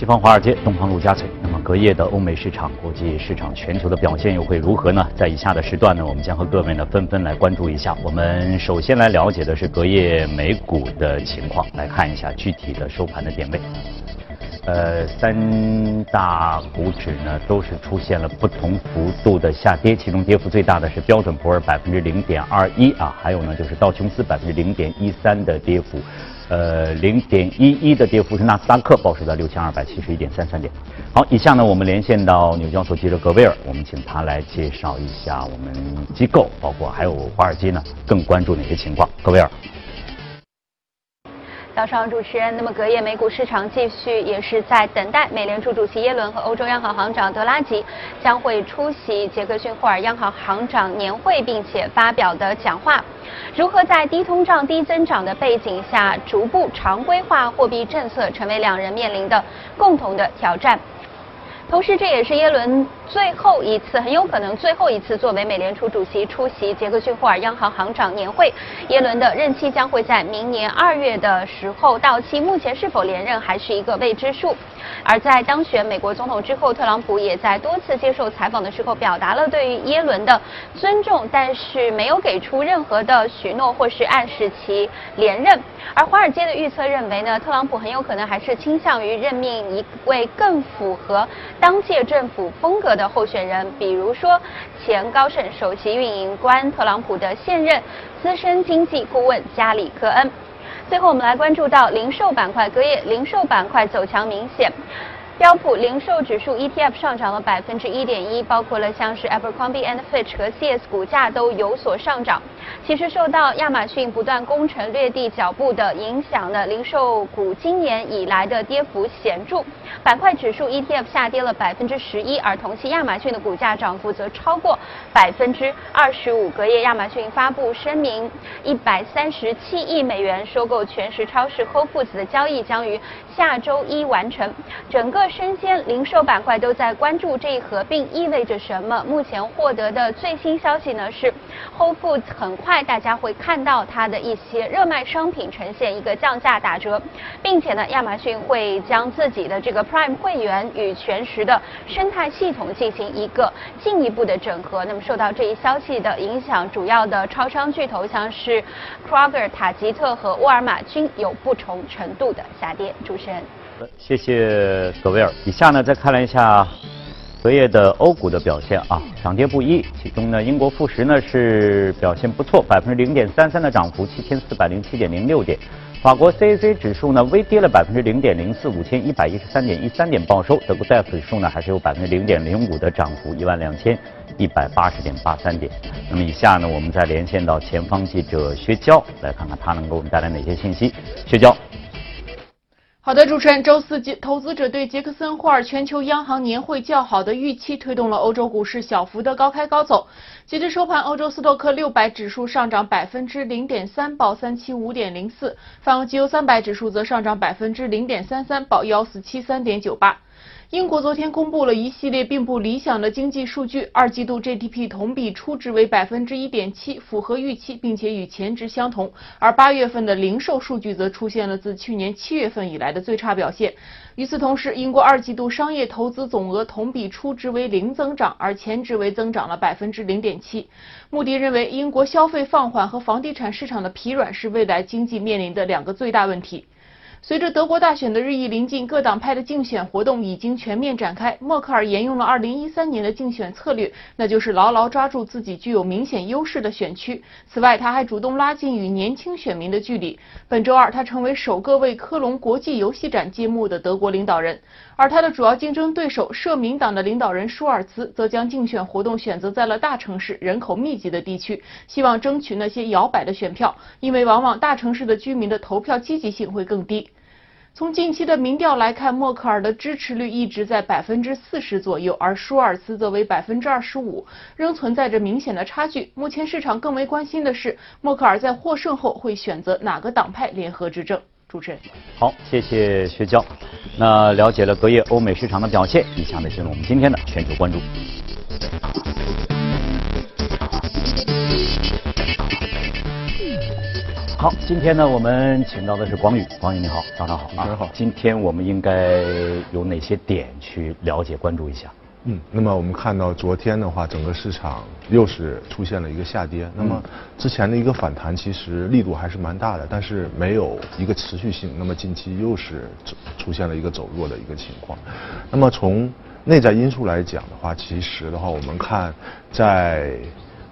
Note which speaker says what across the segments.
Speaker 1: 西方华尔街，东方陆家嘴。那么隔夜的欧美市场、国际市场、全球的表现又会如何呢？在以下的时段呢，我们将和各位呢纷纷来关注一下。我们首先来了解的是隔夜美股的情况，来看一下具体的收盘的点位。呃，三大股指呢都是出现了不同幅度的下跌，其中跌幅最大的是标准普尔百分之零点二一啊，还有呢就是道琼斯百分之零点一三的跌幅，呃，零点一一的跌幅是纳斯达克报收在六千二百七十一点三三点。好，以下呢我们连线到纽交所记者格威尔，我们请他来介绍一下我们机构，包括还有华尔街呢更关注哪些情况。格威尔。
Speaker 2: 早上，主持人。那么隔夜美股市场继续也是在等待美联储主席耶伦和欧洲央行行长德拉吉将会出席杰克逊霍尔央行行长年会，并且发表的讲话。如何在低通胀、低增长的背景下，逐步常规化货币政策，成为两人面临的共同的挑战。同时，这也是耶伦最后一次，很有可能最后一次作为美联储主席出席杰克逊霍尔央行行长年会。耶伦的任期将会在明年二月的时候到期，目前是否连任还是一个未知数。而在当选美国总统之后，特朗普也在多次接受采访的时候表达了对于耶伦的尊重，但是没有给出任何的许诺或是暗示其连任。而华尔街的预测认为呢，特朗普很有可能还是倾向于任命一位更符合。当届政府风格的的候选人，比如说前高盛首席运营官特朗普的现任资深经济顾问加里科恩。最后，我们来关注到零售板块，隔夜零售板块走强明显。标普零售指数 ETF 上涨了百分之一点一，包括了像是 Abercrombie and Fitch 和 CS 股价都有所上涨。其实受到亚马逊不断攻城略地脚步的影响呢，零售股今年以来的跌幅显著。板块指数 ETF 下跌了百分之十一，而同期亚马逊的股价涨幅则超过百分之二十五。隔夜亚马逊发布声明，一百三十七亿美元收购全食超市 Whole Foods 的交易将于下周一完成。整个生鲜零售板块都在关注这一合并意味着什么。目前获得的最新消息呢是，Whole Foods 很快大家会看到它的一些热卖商品呈现一个降价打折，并且呢，亚马逊会将自己的这个 Prime 会员与全食的生态系统进行一个进一步的整合。那么受到这一消息的影响，主要的超商巨头像是 Kroger、塔吉特和沃尔玛均有不同程度的下跌。主持人。
Speaker 1: 谢谢格威尔。以下呢，再看了一下隔夜的欧股的表现啊，涨跌不一。其中呢，英国富时呢是表现不错，百分之零点三三的涨幅，七千四百零七点零六点。法国 CAC 指数呢微跌了百分之零点零四，五千一百一十三点一三点报收。德国 DAX 指数呢还是有百分之零点零五的涨幅，一万两千一百八十点八三点。那么以下呢，我们再连线到前方记者薛娇，来看看他能给我们带来哪些信息。薛娇。
Speaker 3: 好的，主持人，周四，投资者对杰克森霍尔全球央行年会较好的预期，推动了欧洲股市小幅的高开高走。截至收盘，欧洲斯托克六百指数上涨百分之零点三，报三七五点零四；泛欧绩油三百指数则上涨百分之零点三三，报幺四七三点九八。英国昨天公布了一系列并不理想的经济数据，二季度 GDP 同比初值为百分之一点七，符合预期，并且与前值相同。而八月份的零售数据则出现了自去年七月份以来的最差表现。与此同时，英国二季度商业投资总额同比初值为零增长，而前值为增长了百分之零点七。穆迪认为，英国消费放缓和房地产市场的疲软是未来经济面临的两个最大问题。随着德国大选的日益临近，各党派的竞选活动已经全面展开。默克尔沿用了2013年的竞选策略，那就是牢牢抓住自己具有明显优势的选区。此外，他还主动拉近与年轻选民的距离。本周二，他成为首个为科隆国际游戏展揭幕的德国领导人。而他的主要竞争对手社民党的领导人舒尔茨，则将竞选活动选择在了大城市、人口密集的地区，希望争取那些摇摆的选票，因为往往大城市的居民的投票积极性会更低。从近期的民调来看，默克尔的支持率一直在百分之四十左右，而舒尔茨则为百分之二十五，仍存在着明显的差距。目前市场更为关心的是，默克尔在获胜后会选择哪个党派联合执政？主持人，
Speaker 1: 好，谢谢薛娇。那了解了隔夜欧美市场的表现，以下呢进入我们今天的全球关注。好，今天呢，我们请到的是广宇，广宇你好，早上好，
Speaker 4: 早上好。
Speaker 1: 今天我们应该有哪些点去了解、关注一下？
Speaker 4: 嗯，那么我们看到昨天的话，整个市场又是出现了一个下跌。那么之前的一个反弹其实力度还是蛮大的，但是没有一个持续性。那么近期又是出现了一个走弱的一个情况。那么从内在因素来讲的话，其实的话，我们看在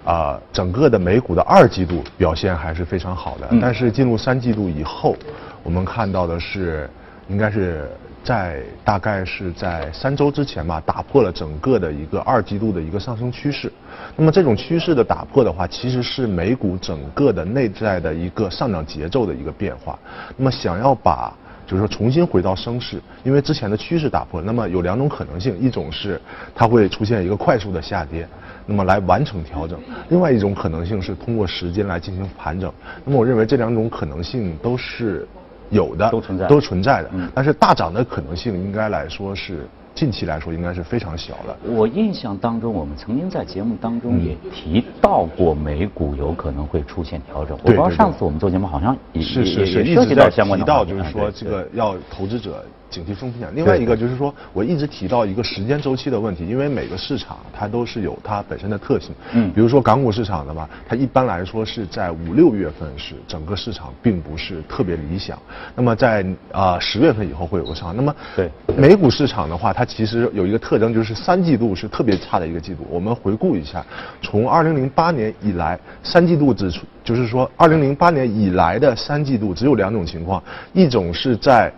Speaker 4: 啊整个的美股的二季度表现还是非常好的，但是进入三季度以后，我们看到的是应该是。在大概是在三周之前吧，打破了整个的一个二季度的一个上升趋势。那么这种趋势的打破的话，其实是美股整个的内在的一个上涨节奏的一个变化。那么想要把就是说重新回到升势，因为之前的趋势打破，那么有两种可能性：一种是它会出现一个快速的下跌，那么来完成调整；另外一种可能性是通过时间来进行盘整。那么我认为这两种可能性都是。有的
Speaker 1: 都存在，
Speaker 4: 都存在的，但是大涨的可能性应该来说是。近期来说应该是非常小的。
Speaker 1: 我印象当中，我们曾经在节目当中也提到过美股有可能会出现调整。我不知道上次我们做节目好像也
Speaker 4: 是是是
Speaker 1: 涉及到相关的
Speaker 4: 提到就是说这个要投资者警惕风险。另外一个就是说，我一直提到一个时间周期的问题，因为每个市场它都是有它本身的特性。嗯。比如说港股市场的吧，它一般来说是在五六月份是整个市场并不是特别理想。那么在啊十月份以后会有个上。那么
Speaker 1: 对
Speaker 4: 美股市场的话，它其实有一个特征，就是三季度是特别差的一个季度。我们回顾一下，从二零零八年以来，三季度只出，就是说二零零八年以来的三季度只有两种情况：一种是在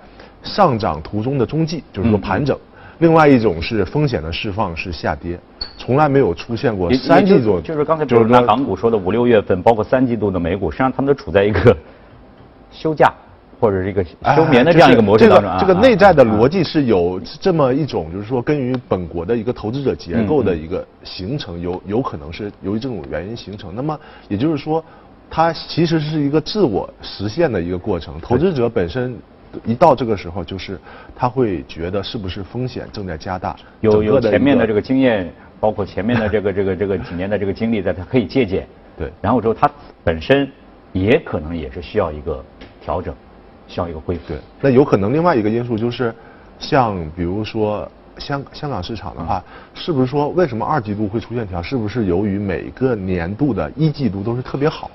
Speaker 4: 上涨途中的中继，就是说盘整；另外一种是风险的释放是下跌，从来没有出现过三季度。
Speaker 1: 就是刚才就是拿港股说的五六月份，包括三季度的美股，实际上他们都处在一个休假。或者是一个休眠的这样一个模式当中啊，
Speaker 4: 这个内在的逻辑是有这么一种，就是说，根于本国的一个投资者结构的一个形成，有有可能是由于这种原因形成。那么也就是说，它其实是一个自我实现的一个过程。投资者本身一到这个时候，就是他会觉得是不是风险正在加大。
Speaker 1: 有有前面的这个经验，包括前面的这个这个这个几年的这个经历，在他可以借鉴。
Speaker 4: 对。
Speaker 1: 然后之后，他本身也可能也是需要一个调整。需要一个恢复。
Speaker 4: 对，那有可能另外一个因素就是，像比如说香香港市场的话，是不是说为什么二季度会出现调？是不是由于每个年度的一季度都是特别好？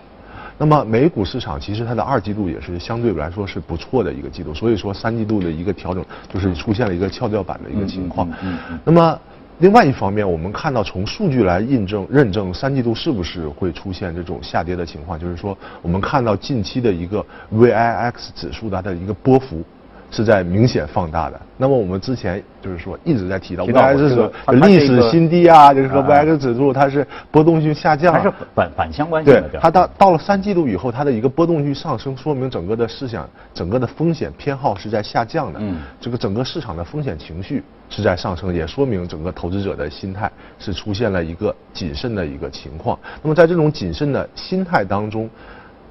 Speaker 4: 那么美股市场其实它的二季度也是相对来说是不错的一个季度，所以说三季度的一个调整就是出现了一个翘掉板的一个情况。嗯嗯。那么。另外一方面，我们看到从数据来印证认证三季度是不是会出现这种下跌的情况，就是说我们看到近期的一个 VIX 指数它的一个波幅。是在明显放大的。那么我们之前就是说一直在提到，VIX 指数历史新低啊，就是说 VIX 指数它是波动性下降，
Speaker 1: 还是反反相关性的。
Speaker 4: 对，它到到了三季度以后，它的一个波动性上升，说明整个的市场整个的风险偏好是在下降的。嗯，这个整个市场的风险情绪是在上升，也说明整个投资者的心态是出现了一个谨慎的一个情况。那么在这种谨慎的心态当中。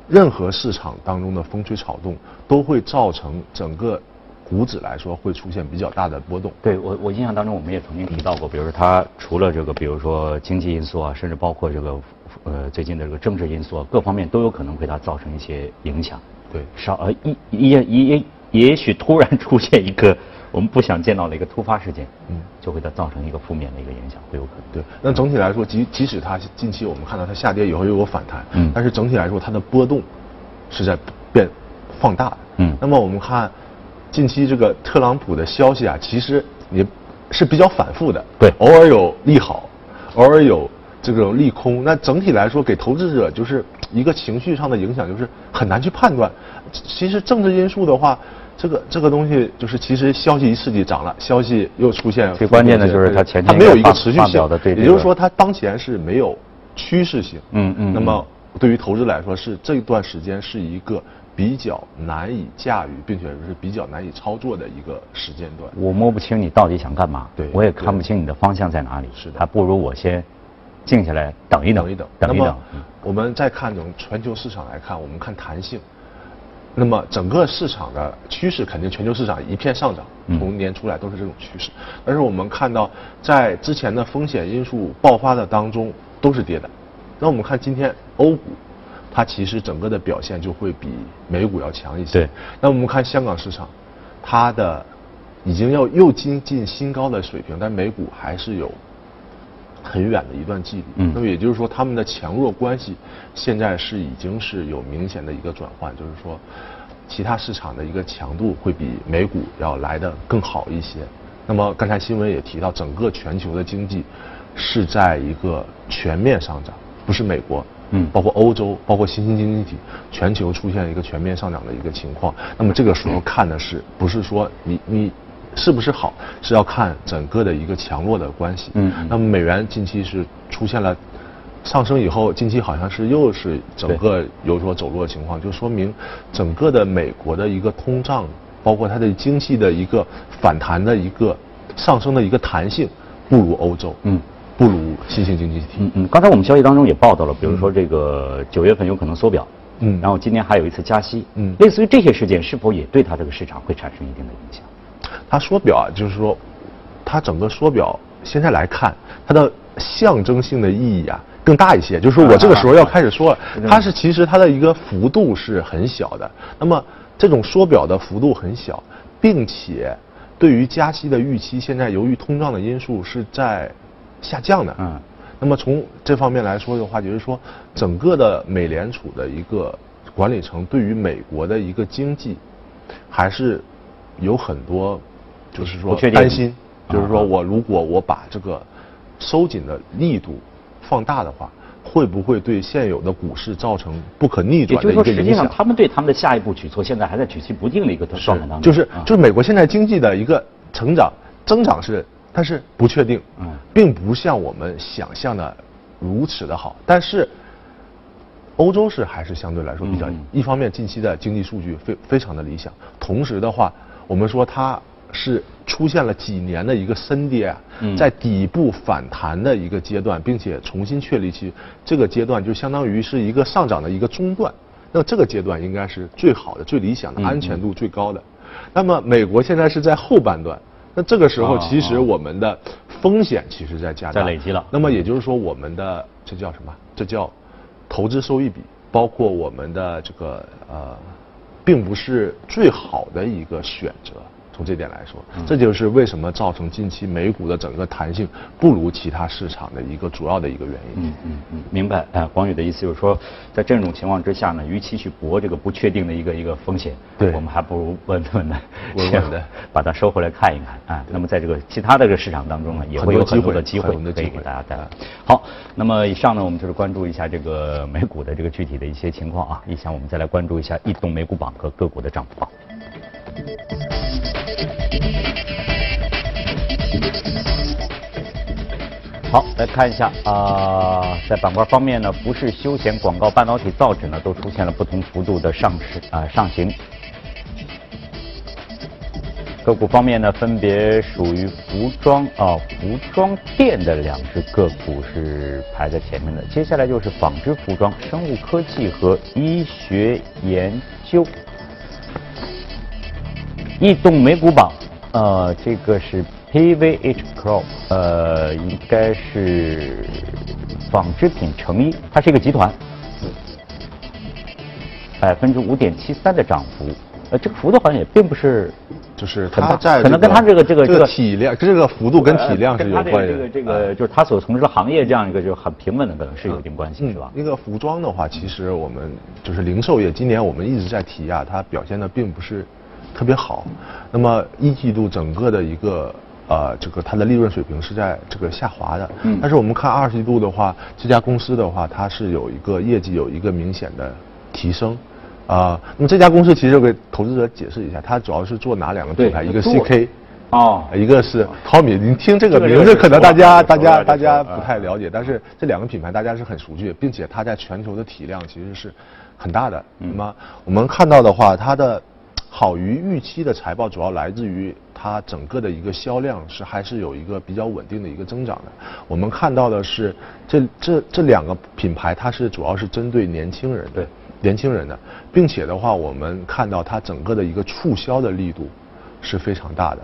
Speaker 4: 任何市场当中的风吹草动都会造成整个股指来说会出现比较大的波动。
Speaker 1: 对我，我印象当中我们也曾经提到过，比如说它除了这个，比如说经济因素啊，甚至包括这个呃最近的这个政治因素，啊，各方面都有可能对它造成一些影响。
Speaker 4: 对，
Speaker 1: 少呃一也也也许突然出现一个。我们不想见到的一个突发事件，嗯，就会它造成一个负面的一个影响，会有可能。
Speaker 4: 对，那整体来说，即即使它近期我们看到它下跌以后又有反弹，嗯，但是整体来说它的波动是在变放大的，嗯。那么我们看近期这个特朗普的消息啊，其实也是比较反复的，
Speaker 1: 对，
Speaker 4: 偶尔有利好，偶尔有这种利空。那整体来说，给投资者就是一个情绪上的影响，就是很难去判断。其实政治因素的话。这个这个东西就是其实消息一刺激涨了，消息又出现。
Speaker 1: 最关键的就是它前
Speaker 4: 它没有一个持续性，也就是说它当前是没有趋势性。嗯嗯。那么对于投资来说，是这段时间是一个比较难以驾驭，并且是比较难以操作的一个时间段。
Speaker 1: 我摸不清你到底想干嘛，
Speaker 4: 对，
Speaker 1: 我也看不清你的方向在哪里。
Speaker 4: 是的。
Speaker 1: 还不如我先静下来等一等，
Speaker 4: 等一等，
Speaker 1: 等一等。
Speaker 4: 我们再看从全球市场来看，我们看弹性。那么整个市场的趋势肯定全球市场一片上涨，从年初来都是这种趋势。但是我们看到，在之前的风险因素爆发的当中都是跌的。那我们看今天欧股，它其实整个的表现就会比美股要强一些。
Speaker 1: 对。
Speaker 4: 那我们看香港市场，它的已经要又接近新高的水平，但美股还是有很远的一段距离。
Speaker 1: 嗯。
Speaker 4: 那么也就是说，他们的强弱关系现在是已经是有明显的一个转换，就是说，其他市场的一个强度会比美股要来的更好一些。那么刚才新闻也提到，整个全球的经济是在一个全面上涨，不是美国，
Speaker 1: 嗯
Speaker 4: 包括欧洲，包括新兴经济体，全球出现一个全面上涨的一个情况。那么这个时候看的是不是说你你是不是好，是要看整个的一个强弱的关系。
Speaker 1: 嗯嗯。
Speaker 4: 那么美元近期是出现了上升以后，近期好像是又是整个有所走弱的情况，就说明整个的美国的一个通胀，包括它的经济的一个反弹的一个上升的一个弹性，不如欧洲，
Speaker 1: 嗯，
Speaker 4: 不如新兴经济体。
Speaker 1: 嗯嗯，刚才我们消息当中也报道了，比如说这个九月份有可能缩表，
Speaker 4: 嗯。
Speaker 1: 然后今年还有一次加息，
Speaker 4: 嗯。
Speaker 1: 类似于这些事件，是否也对它这个市场会产生一定的影响？
Speaker 4: 它缩表啊，就是说，它整个缩表现在来看，它的象征性的意义啊更大一些。就是说我这个时候要开始说了，它是其实它的一个幅度是很小的。那么这种缩表的幅度很小，并且对于加息的预期，现在由于通胀的因素是在下降的。
Speaker 1: 嗯。
Speaker 4: 那么从这方面来说的话，就是说整个的美联储的一个管理层对于美国的一个经济，还是有很多，就是说担心，就是说
Speaker 1: 啊
Speaker 4: 我如果我把这个收紧的力度放大的话，会不会对现有的股市造成不可逆
Speaker 1: 也
Speaker 4: 转
Speaker 1: 就是说，实际
Speaker 4: 的一个影响？
Speaker 1: 上他们对他们的下一步举措，现在还在举棋不定的一个状态当中。
Speaker 4: 就是
Speaker 1: 啊
Speaker 4: 就是美国现在经济的一个成长增长是，但是不确定，
Speaker 1: 嗯
Speaker 4: 并不像我们想象的如此的好，但是。欧洲是还是相对来说比较，
Speaker 1: 嗯
Speaker 4: 一方面近期的经济数据非非常的理想，同时的话，我们说它是出现了几年的一个深跌在底部反弹的一个阶段，并且重新确立起这个阶段，就相当于是一个上涨的一个中段。那这个阶段应该是最好的、最理想的、
Speaker 1: 嗯
Speaker 4: 安全度最高的。那么美国现在是在后半段，那这个时候
Speaker 1: 哦
Speaker 4: 其实
Speaker 1: 哦
Speaker 4: 我们的风险其实在加大，
Speaker 1: 在累积了
Speaker 4: 那么也就是说，我们的这叫什么？这叫投资收益比，包括我们的这个呃，并不是最好的一个选择。从这点来说，
Speaker 1: 嗯
Speaker 4: 这就是为什么造成近期美股的整个弹性不如其他市场的一个主要的一个原因。
Speaker 1: 嗯嗯嗯，明白。哎，广宇的意思就是说，在这种情况之下呢，与其去搏这个不确定的一个一个风险，
Speaker 4: 对
Speaker 1: 我们还不如稳稳的、
Speaker 4: 稳稳的
Speaker 1: 把它收回来看一看啊。那么在这个其他的这个市场当中呢，也会有很多的机会可以给大家带来。好，那么以上呢，我们就是关注一下这个美股的这个具体的一些情况啊。以下我们再来关注一下异动美股榜和个股的涨幅榜。好，来看一下啊、在板块方面呢，服饰、休闲、广告、半导体、造纸呢，都出现了不同幅度的上市啊、上行。个股方面呢，分别属于服装啊、服装店的两只个股是排在前面的，接下来就是纺织服装、生物科技和医学研究。异动美股榜，呃，这个是 PVH Pro，呃，应该是纺织品成衣，它是一个集团，百分之五点七三的涨幅，呃，这个幅度好像也并不是
Speaker 4: 就是它在
Speaker 1: 可能跟它这个这个
Speaker 4: 这
Speaker 1: 这个
Speaker 4: 体量，这个幅度跟体量是有关系的。
Speaker 1: 这个这个这个就是他所从事的行业这样一个就很平稳的，可能是有一定关系，是吧？
Speaker 4: 那个服装的话，其实我们就是零售业，今年我们一直在提啊，它表现的并不是特别好。那么一季度整个的一个呃，这个它的利润水平是在这个下滑的。
Speaker 1: 嗯
Speaker 4: 但是我们看二季度的话，这家公司的话，它是有一个业绩有一个明显的提升。啊、那么这家公司其实我给投资者解释一下，它主要是做哪两个品牌？一个 CK，
Speaker 1: 哦，
Speaker 4: 一个是 Tommy，您听这个名字，可能大家
Speaker 1: 这个
Speaker 4: 大家大家不太了解，但是这两个品牌大家是很熟悉的，并且它在全球的体量其实是很大的。
Speaker 1: 嗯
Speaker 4: 那么我们看到的话，它的好于预期的财报主要来自于它整个的一个销量是还是有一个比较稳定的一个增长的。我们看到的是这这这两个品牌，它是主要是针对年轻人的
Speaker 1: 对
Speaker 4: 年轻人的，并且的话，我们看到它整个的一个促销的力度是非常大的。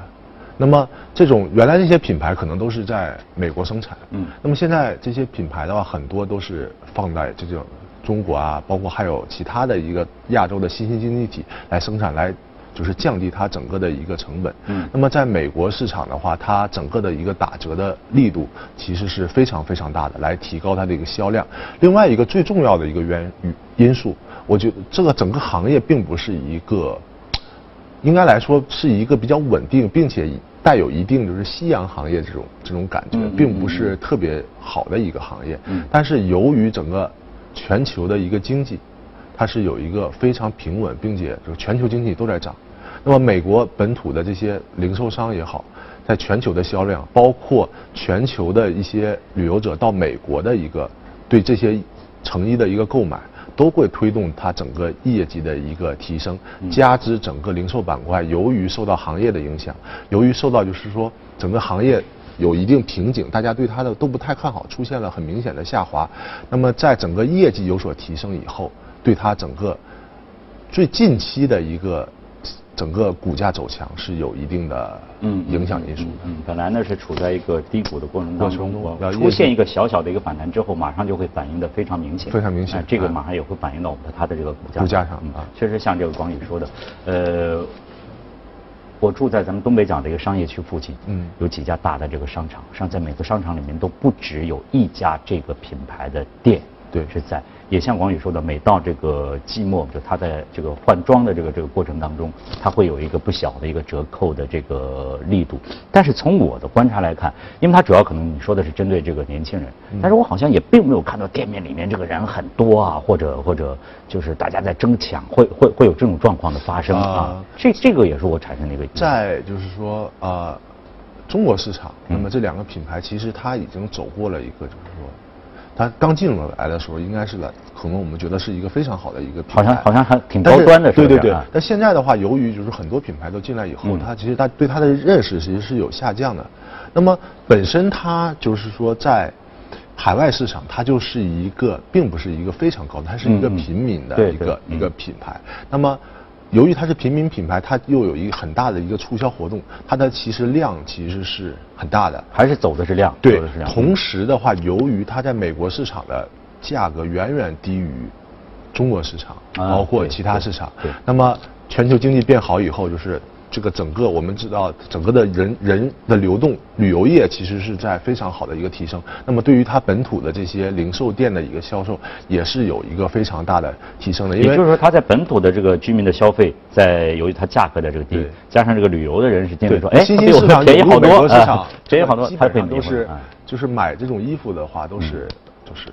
Speaker 4: 那么这种原来这些品牌可能都是在美国生产，
Speaker 1: 嗯
Speaker 4: 那么现在这些品牌的话，很多都是放在这种中国啊，包括还有其他的一个亚洲的新兴经济体来生产来。就是降低它整个的一个成本。嗯。那么在美国市场的话，它整个的一个打折的力度其实是非常非常大的，来提高它的一个销量。另外一个最重要的一个原因素，我觉得这个整个行业并不是一个，应该来说是一个比较稳定，并且带有一定就是夕阳行业这种这种感觉，并不是特别好的一个行业。嗯。但是由于整个全球的一个经济。它是有一个非常平稳，并且就全球经济都在涨。那么美国本土的这些零售商也好，在全球的销量，包括全球的一些旅游者到美国的一个对这些成衣的一个购买，都会推动它整个业绩的一个提升。加之整个零售板块由于受到行业的影响，由于受到就是说整个行业有一定瓶颈，大家对它的都不太看好，出现了很明显的下滑。那么在整个业绩有所提升以后。对它整个最近期的一个整个股价走强是有一定的嗯影响因素的。
Speaker 1: 嗯，本来呢是处在一个低谷的过程当中，出现一个小小的一个反弹之后，马上就会反映的非常明显。
Speaker 4: 非常明显，
Speaker 1: 这个马上也会反映到我们的它的这个股价
Speaker 4: 股价上。
Speaker 1: 啊，确实像这个广宇说的，呃，我住在咱们东北角的一个商业区附近，嗯，有几家大的这个商场，上在每个商场里面都不只有一家这个品牌的店，
Speaker 4: 对，
Speaker 1: 是在。也像广宇说的，每到这个季末，就他在这个换装的这个这个过程当中，他会有一个不小的一个折扣的这个力度。但是从我的观察来看，因为他主要可能你说的是针对这个年轻人，但是我好像也并没有看到店面里面这个人很多啊，或者或者就是大家在争抢，会会会有这种状况的发生啊。这这个也是我产生的一个。
Speaker 4: 在就是说啊，中国市场，那么这两个品牌其实它已经走过了一个就是说。它刚进入来的时候，应该是个可能我们觉得是一个非常好的一个品
Speaker 1: 牌，好像好像还挺高端的，
Speaker 4: 对对对。但现在的话，由于就是很多品牌都进来以后，它其实它对它的认识其实是有下降的。那么本身它就是说在海外市场，它就是一个并不是一个非常高的，它是一个平民的一个一个品牌。那么。由于它是平民品牌，它又有一个很大的一个促销活动，它的其实量其实是很大的，
Speaker 1: 还是走的是量，
Speaker 4: 对，同时的话，由于它在美国市场的价格远远低于中国市场，包括其他市场，
Speaker 1: 对，
Speaker 4: 那么全球经济变好以后，就是。这个整个我们知道，整个的人人的流动，旅游业其实是在非常好的一个提升。那么对于它本土的这些零售店的一个销售，也是有一个非常大的提升的。
Speaker 1: 也就是说，它在本土的这个居民的消费，在由于它价格的这个低，加上这个旅游的人是进来说，哎，
Speaker 4: 新兴市场
Speaker 1: 便宜好多，
Speaker 4: 市场
Speaker 1: 便宜好多，
Speaker 4: 基本上都是就是买这种衣服的话，都是就是。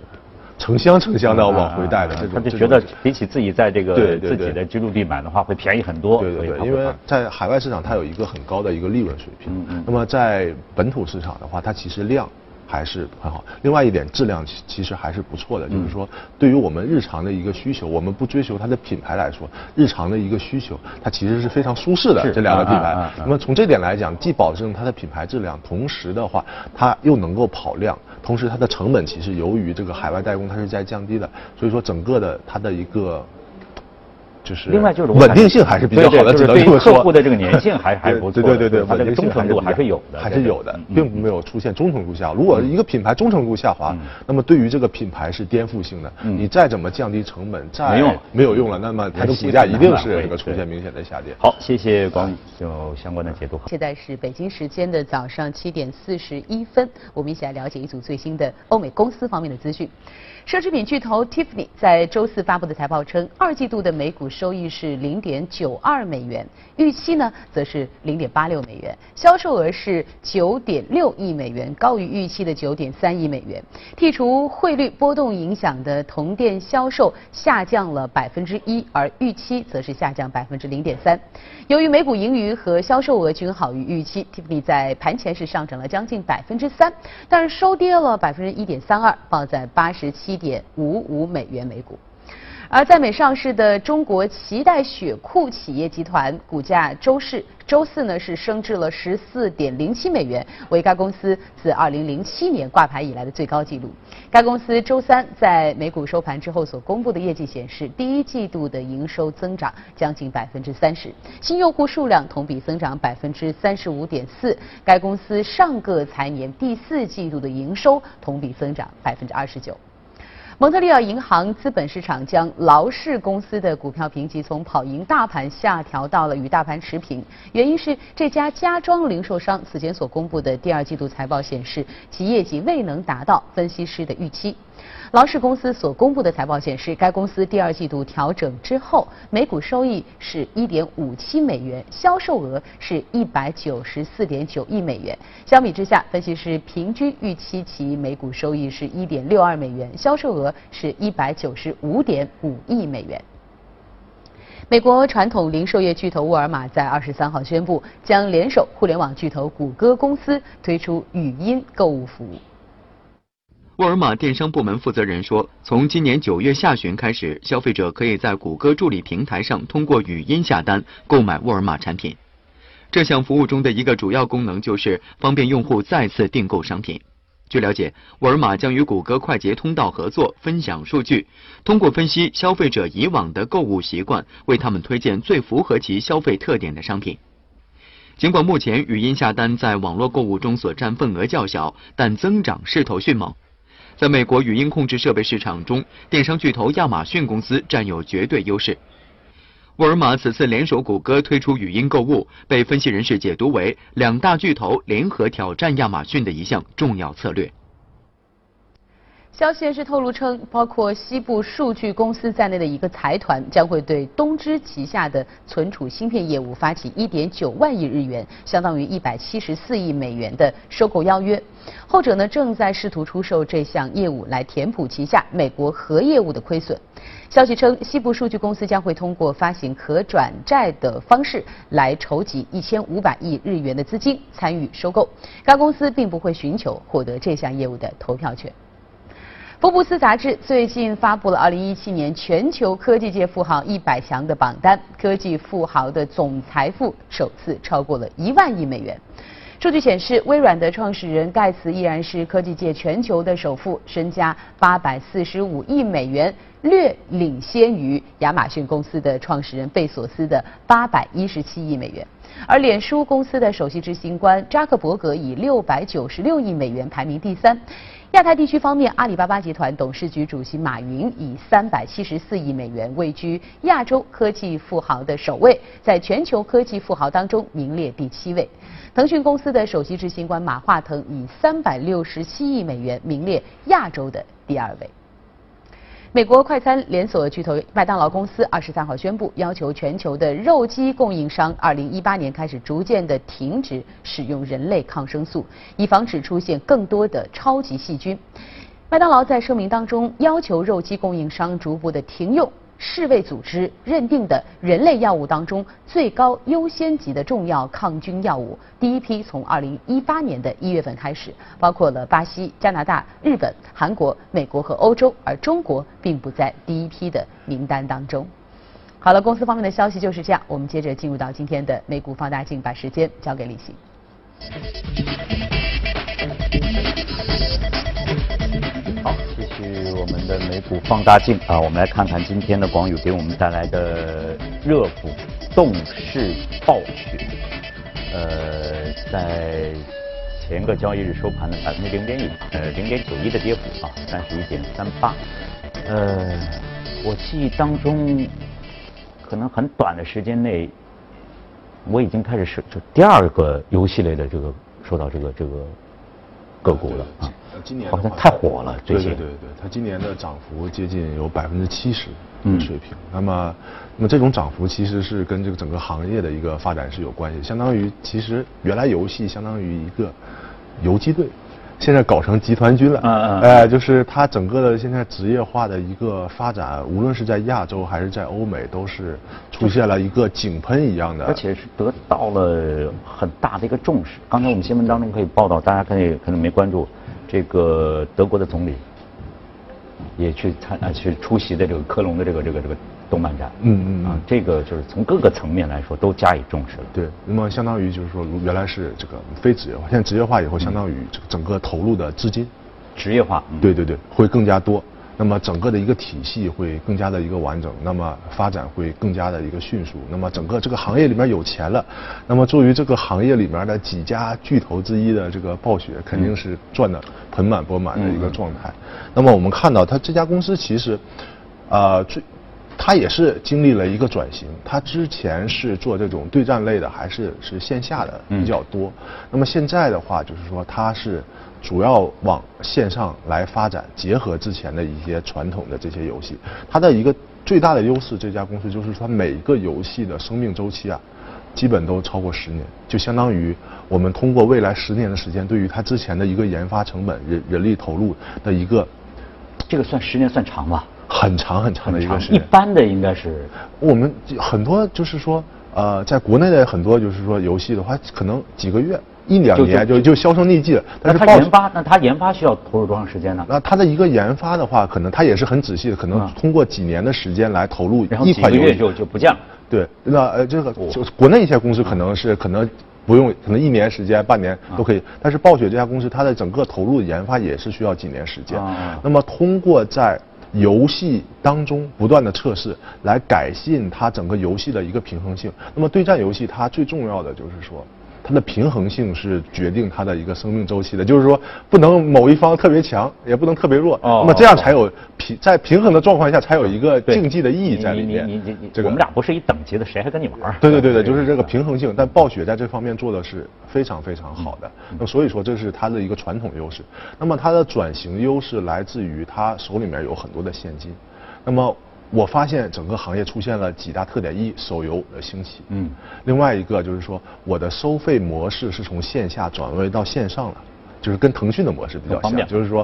Speaker 4: 成箱成箱的往回带的，
Speaker 1: 他就觉得比起自己在这个自己的居住地买的话，会便宜很多。
Speaker 4: 对对对，因为在海外市场它有一个很高的一个利润水平。嗯嗯。那么在本土市场的话，它其实量还是很好。另外一点，质量其其实还是不错的。就是说，对于我们日常的一个需求，我们不追求它的品牌来说，日常的一个需求，它其实是非常舒适的。这两个品牌。那么从这点来讲，既保证它的品牌质量，同时的话，它又能够跑量。同时，它的成本其实由于这个海外代工，它是在降低的，所以说整个的它的一个就是
Speaker 1: 另外就是
Speaker 4: 稳定性还是比较好的，
Speaker 1: 就是对客户的这个粘性 还还不错，
Speaker 4: 对对对，
Speaker 1: 它这个忠诚度还是有的，
Speaker 4: 还是有的，并没有出现忠诚度下。如果一个品牌忠诚度下滑，那么对于这个品牌是颠覆性的。你再怎么降低成本，再
Speaker 1: 没用
Speaker 4: 没有用了，那么它的股价一定是这个出现明显的下跌。
Speaker 1: 好，谢谢广宇有相关的解读。
Speaker 5: 现在是北京时间的早上七点四十一分，我们一起来了解一组最新的欧美公司方面的资讯。奢侈品巨头 Tiffany 在周四发布的财报称，二季度的每股收益是零点九二美元，预期呢则是零点八六美元，销售额是九点六亿美元，高于预期的九点三亿美元。剔除汇率波动影响的同店销售下降了百分之一，而预期则是下降百分之零点三。由于每股盈余和销售额均好于预期，Tiffany 在盘前是上涨了将近百分之三，但是收跌了百分之一点三二，报在八十七。点五五美元每股，而在美上市的中国脐带血库企业集团股价周四周四呢是升至了十四点零七美元，为该公司自二零零七年挂牌以来的最高纪录。该公司周三在美股收盘之后所公布的业绩显示，第一季度的营收增长将近百分之三十，新用户数量同比增长百分之三十五点四。该公司上个财年第四季度的营收同比增长百分之二十九。蒙特利尔银行资本市场将劳氏公司的股票评级从跑赢大盘下调到了与大盘持平，原因是这家家装零售商此前所公布的第二季度财报显示其业绩未能达到分析师的预期。劳氏公司所公布的财报显示，该公司第二季度调整之后，每股收益是1.57美元，销售额是194.9亿美元。相比之下，分析师平均预期其每股收益是1.62美元，销售额是195.5亿美元。美国传统零售业巨头沃尔玛在二十三号宣布，将联手互联网巨头谷歌公司推出语音购物服务。
Speaker 6: 沃尔玛电商部门负责人说，从今年九月下旬开始，消费者可以在谷歌助理平台上通过语音下单购买沃尔玛产品。这项服务中的一个主要功能就是方便用户再次订购商品。据了解，沃尔玛将与谷歌快捷通道合作，分享数据，通过分析消费者以往的购物习惯，为他们推荐最符合其消费特点的商品。尽管目前语音下单在网络购物中所占份额较小，但增长势头迅猛。在美国语音控制设备市场中，电商巨头亚马逊公司占有绝对优势。沃尔玛此次联手谷歌推出语音购物，被分析人士解读为两大巨头联合挑战亚马逊的一项重要策略。
Speaker 5: 消息人士透露称，包括西部数据公司在内的一个财团将会对东芝旗下的存储芯片业务发起1.9万亿日元（相当于174亿美元）的收购邀约。后者呢，正在试图出售这项业务来填补旗下美国核业务的亏损。消息称，西部数据公司将会通过发行可转债的方式来筹集1500亿日元的资金参与收购。该公司并不会寻求获得这项业务的投票权。福布斯杂志最近发布了2017年全球科技界富豪一百强的榜单，科技富豪的总财富首次超过了一万亿美元。数据显示，微软的创始人盖茨依然是科技界全球的首富，身家845亿美元，略领先于亚马逊公司的创始人贝索斯的817亿美元。而脸书公司的首席执行官扎克伯格以696亿美元排名第三。亚太地区方面，阿里巴巴集团董事局主席马云以三百七十四亿美元位居亚洲科技富豪的首位，在全球科技富豪当中名列第七位。腾讯公司的首席执行官马化腾以三百六十七亿美元名列亚洲的第二位。美国快餐连锁巨头麦当劳公司二十三号宣布，要求全球的肉鸡供应商二零一八年开始逐渐的停止使用人类抗生素，以防止出现更多的超级细菌。麦当劳在声明当中要求肉鸡供应商逐步的停用。世卫组织认定的人类药物当中最高优先级的重要抗菌药物，第一批从二零一八年的一月份开始，包括了巴西、加拿大、日本、韩国、美国和欧洲，而中国并不在第一批的名单当中。好了，公司方面的消息就是这样。我们接着进入到今天的美股放大镜，把时间交给李欣。
Speaker 1: 我们的美股放大镜啊，我们来看看今天的广宇给我们带来的热股动势暴雪。呃，在前个交易日收盘的百分之零点一，呃零点九一的跌幅啊，三十一点三八。呃，我记忆当中，可能很短的时间内，我已经开始是就第二个游戏类的这个受到这个这个个股了啊。
Speaker 4: 今年
Speaker 1: 好像太火了，
Speaker 4: 对对对对，它今年的涨幅接近有百分之七十的水平。那么，那么这种涨幅其实是跟这个整个行业的一个发展是有关系。相当于其实原来游戏相当于一个游击队，现在搞成集团军了。嗯嗯。哎，就是它整个的现在职业化的一个发展，无论是在亚洲还是在欧美，都是出现了一个井喷一样的。
Speaker 1: 而且是得到了很大的一个重视。刚才我们新闻当中可以报道，大家可以可能没关注。这个德国的总理也去参啊去出席的这个科隆的这个这个这个动漫展，嗯嗯啊，这个就是从各个层面来说都加以重视了。
Speaker 4: 对，那么相当于就是说，原来是这个非职业化，现在职业化以后，相当于整个投入的资金
Speaker 1: 职业化，
Speaker 4: 对对对，会更加多。那么整个的一个体系会更加的一个完整，那么发展会更加的一个迅速。那么整个这个行业里面有钱了，那么作为这个行业里面的几家巨头之一的这个暴雪，肯定是赚的盆满钵满的一个状态。那么我们看到，它这家公司其实，呃，最。它也是经历了一个转型，它之前是做这种对战类的，还是是线下的比较多。那么现在的话，就是说它是主要往线上来发展，结合之前的一些传统的这些游戏。它的一个最大的优势，这家公司就是它每一个游戏的生命周期啊，基本都超过十年，就相当于我们通过未来十年的时间，对于它之前的一个研发成本、人人力投入的一个，
Speaker 1: 这个算十年算长吧？
Speaker 4: 很长很长的一个时间，
Speaker 1: 一般的应该是
Speaker 4: 我们很多就是说，呃，在国内的很多就是说游戏的话，可能几个月、一两年就就销声匿迹了。
Speaker 1: 但是它研发，那它研发需要投入多长时间呢？
Speaker 4: 那它的一个研发的话，可能它也是很仔细的，可能通过几年的时间来投入一款游戏
Speaker 1: 就就不见了。
Speaker 4: 对，那呃这个就国内一些公司可能是可能不用，可能一年时间、半年都可以。但是暴雪这家公司，它的整个投入研发也是需要几年时间。那么通过在游戏当中不断的测试，来改进它整个游戏的一个平衡性。那么对战游戏它最重要的就是说，它的平衡性是决定它的一个生命周期的。就是说，不能某一方特别强，也不能特别弱。那么这样才有平在平衡的状况下才有一个竞技的意义在里面。
Speaker 1: 你你你这个我们俩不是一等级的，谁还跟你玩？
Speaker 4: 对对对对，就是这个平衡性。但暴雪在这方面做的是非常非常好的。那所以说这是它的一个传统优势。那么它的转型优势来自于它手里面有很多的现金。那么我发现整个行业出现了几大特点：一，手游的兴起；嗯，另外一个就是说我的收费模式是从线下转为到线上了，就是跟腾讯的模式比较像，就是说，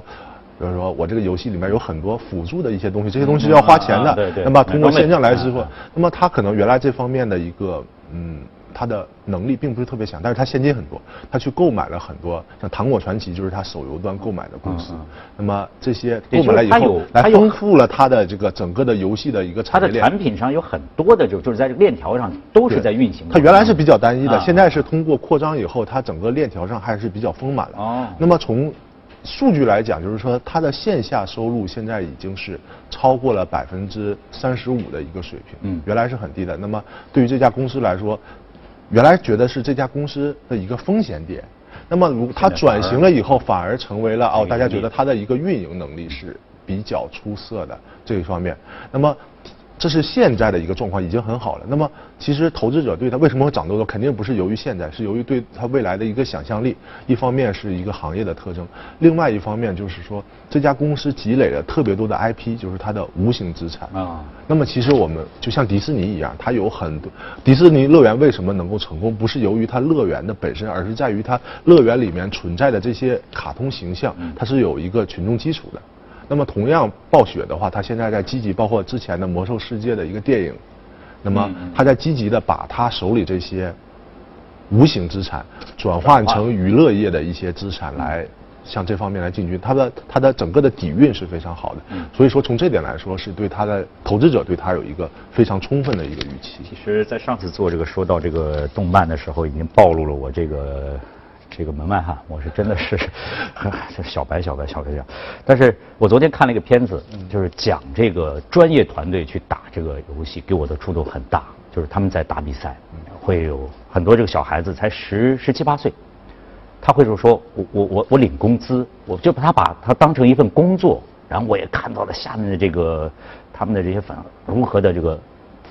Speaker 4: 比如说我这个游戏里面有很多辅助的一些东西，这些东西要花钱的，
Speaker 1: 对对。
Speaker 4: 那么通过线上来支付，那么它可能原来这方面的一个嗯。他的能力并不是特别强，但是他现金很多，他去购买了很多，像糖果传奇就是他手游端购买的公司。那么这些购买了以后，来丰富了他的这个整个的游戏的一个产业链。
Speaker 1: 产品上有很多的，就就是在这链条上都是在运行。
Speaker 4: 它原来是比较单一的，现在是通过扩张以后，它整个链条上还是比较丰满的。哦。那么从数据来讲，就是说它的线下收入现在已经是超过了百分之三十五的一个水平。嗯。原来是很低的。那么对于这家公司来说，原来觉得是这家公司的一个风险点，那么如它转型了以后，反而成为了哦，大家觉得它的一个运营能力是比较出色的这一方面，那么。这是现在的一个状况，已经很好了。那么，其实投资者对它为什么会涨得多，肯定不是由于现在，是由于对它未来的一个想象力。一方面是一个行业的特征，另外一方面就是说，这家公司积累了特别多的 IP，就是它的无形资产啊。那么，其实我们就像迪士尼一样，它有很多迪士尼乐园为什么能够成功，不是由于它乐园的本身，而是在于它乐园里面存在的这些卡通形象，它是有一个群众基础的。那么同样，暴雪的话，它现在在积极，包括之前的《魔兽世界》的一个电影，那么它在积极的把它手里这些无形资产转换成娱乐业的一些资产来向这方面来进军，它的它的整个的底蕴是非常好的。所以说从这点来说，是对它的投资者对它有一个非常充分的一个预期。
Speaker 1: 其实，在上次做这个说到这个动漫的时候，已经暴露了我这个。这个门外汉，我是真的是 小白小白小白这样。但是我昨天看了一个片子，就是讲这个专业团队去打这个游戏，给我的触动很大。就是他们在打比赛，会有很多这个小孩子才十十七八岁，他会就说我我我我领工资，我就把他把他当成一份工作。然后我也看到了下面的这个他们的这些粉如何的这个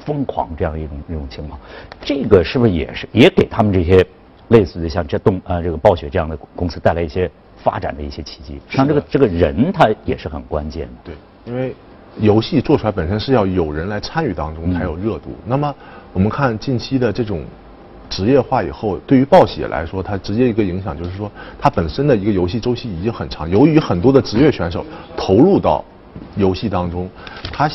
Speaker 1: 疯狂这样一种一种情况。这个是不是也是也给他们这些？类似的像这动呃这个暴雪这样的公司带来一些发展的一些契机，实际上这个这个人他也是很关键的。
Speaker 4: 对，因为游戏做出来本身是要有人来参与当中才有热度。那么我们看近期的这种职业化以后，对于暴雪来说，它直接一个影响就是说，它本身的一个游戏周期已经很长。由于很多的职业选手投入到游戏当中，他。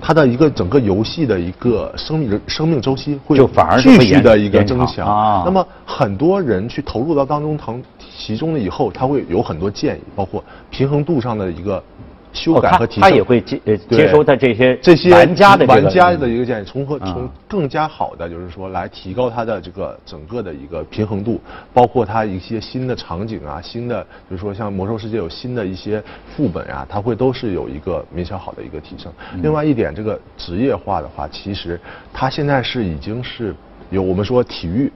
Speaker 4: 它的一个整个游戏的一个生命生命周期会
Speaker 1: 就反而
Speaker 4: 继续的一个增强啊。那么很多人去投入到当中，腾其中了以后，他会有很多建议，包括平衡度上的一个修改和提升。
Speaker 1: 他也会接呃接收他这些
Speaker 4: 这些
Speaker 1: 玩家的
Speaker 4: 玩家的一个建议，从何
Speaker 1: 嗯
Speaker 4: 从更加好的就是说来提高它的这个整个的一个平衡度，包括它一些新的场景啊，新的就是说像魔兽世界有新的一些副本啊，它会都是有一个明显好的一个提升。
Speaker 1: 嗯
Speaker 4: 另外一点，这个职业化的话，其实它现在是已经是有我们说体育，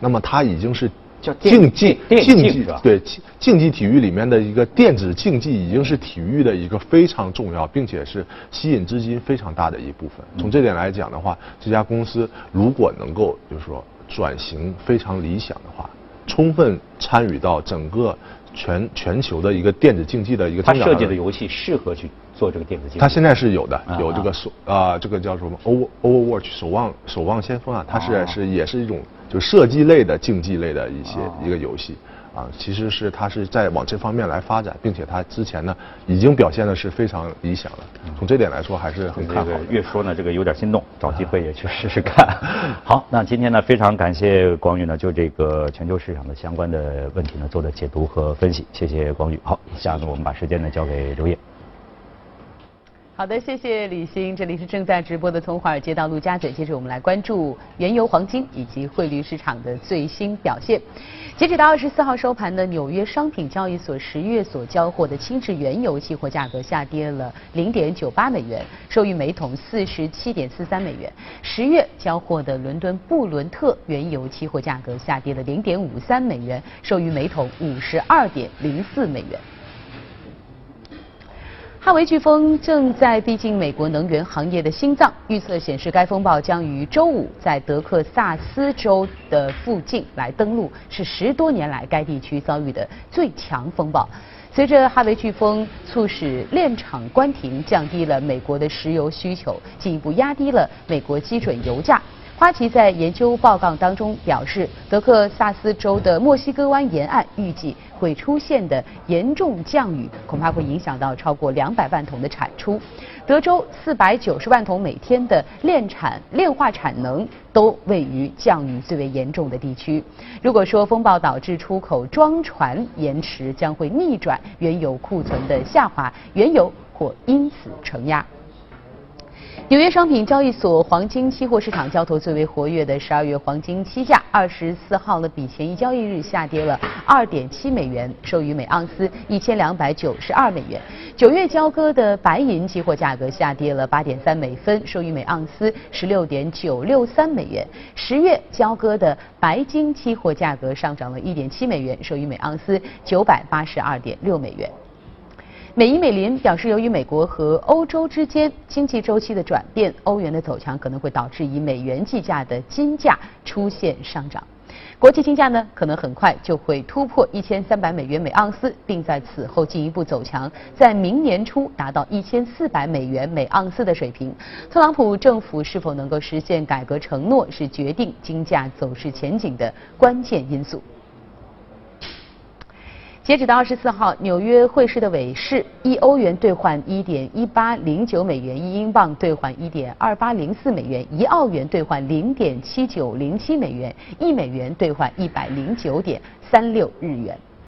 Speaker 4: 那么它已经是
Speaker 1: 叫
Speaker 4: 竞技竞技
Speaker 1: 的
Speaker 4: 对竞竞技体育里面的一个电子竞技，已经是体育的一个非常重要，并且是吸引资金非常大的一部分。从这点来讲的话，这家公司如果能够就是说转型非常理想的话，充分参与到整个全全球的一个电子竞技的一个
Speaker 1: 他设计的游戏适合去做这个电子竞技。
Speaker 4: 它现在是有的
Speaker 1: 啊，
Speaker 4: 有这个守啊、这个叫什么 Over Overwatch 守望守望先锋啊，它是、
Speaker 1: 哦
Speaker 4: 是也是一种就射击类的竞技类的一些、
Speaker 1: 哦
Speaker 4: 一个游戏。啊，其实是它是在往这方面来发展，并且它之前呢已经表现的是非常理想的，从这点来说还是很看好的。
Speaker 1: 越说呢，这个有点心动，找机会也去试试看。好，那今天呢，非常感谢广宇呢，就这个全球市场的相关的问题呢，做的解读和分析，谢谢广宇。好，以下呢，我们把时间呢交给刘烨。
Speaker 5: 好的，谢谢李欣。这里是正在直播的从华尔街到陆家嘴，接着我们来关注原油、黄金以及汇率市场的最新表现。截止到二十四号收盘呢，纽约商品交易所十月所交货的轻质原油期货价格下跌了零点九八美元，收于每桶四十七点四三美元。十月交货的伦敦布伦特原油期货价格下跌了零点五三美元，收于每桶五十二点零四美元。哈维飓风正在逼近美国能源行业的心脏，预测显示该风暴将于周五在德克萨斯州的附近来登陆，是十多年来该地区遭遇的最强风暴。随着哈维飓风促使炼厂关停，降低了美国的石油需求，进一步压低了美国基准油价。花旗在研究报告当中表示，德克萨斯州的墨西哥湾沿岸预计会出现的严重降雨，恐怕会影响到超过两百万桶的产出。德州四百九十万桶每天的炼产炼化产能都位于降雨最为严重的地区。如果说风暴导致出口装船延迟，将会逆转原油库存的下滑，原油或因此承压。纽约商品交易所黄金期货市场交投最为活跃的十二月黄金期价，二十四号呢比前一交易日下跌了二点七美元，收于每盎司一千两百九十二美元。九月交割的白银期货价格下跌了八点三美分，收于每盎司十六点九六三美元。十月交割的白金期货价格上涨了一点七美元，收于每盎司九百八十二点六美元。美银美林表示，由于美国和欧洲之间经济周期的转变，欧元的走强可能会导致以美元计价的金价出现上涨。国际金价呢，可能很快就会突破一千三百美元每盎司，并在此后进一步走强，在明年初达到一千四百美元每盎司的水平。特朗普政府是否能够实现改革承诺，是决定金价走势前景的关键因素。截止到二十四号，纽约汇市的尾市，一欧元兑换一点一八零九美元，一英镑兑换一点二八零四美元，一澳元兑换零点七九零七美元，一美元兑换一百零九点三六日元。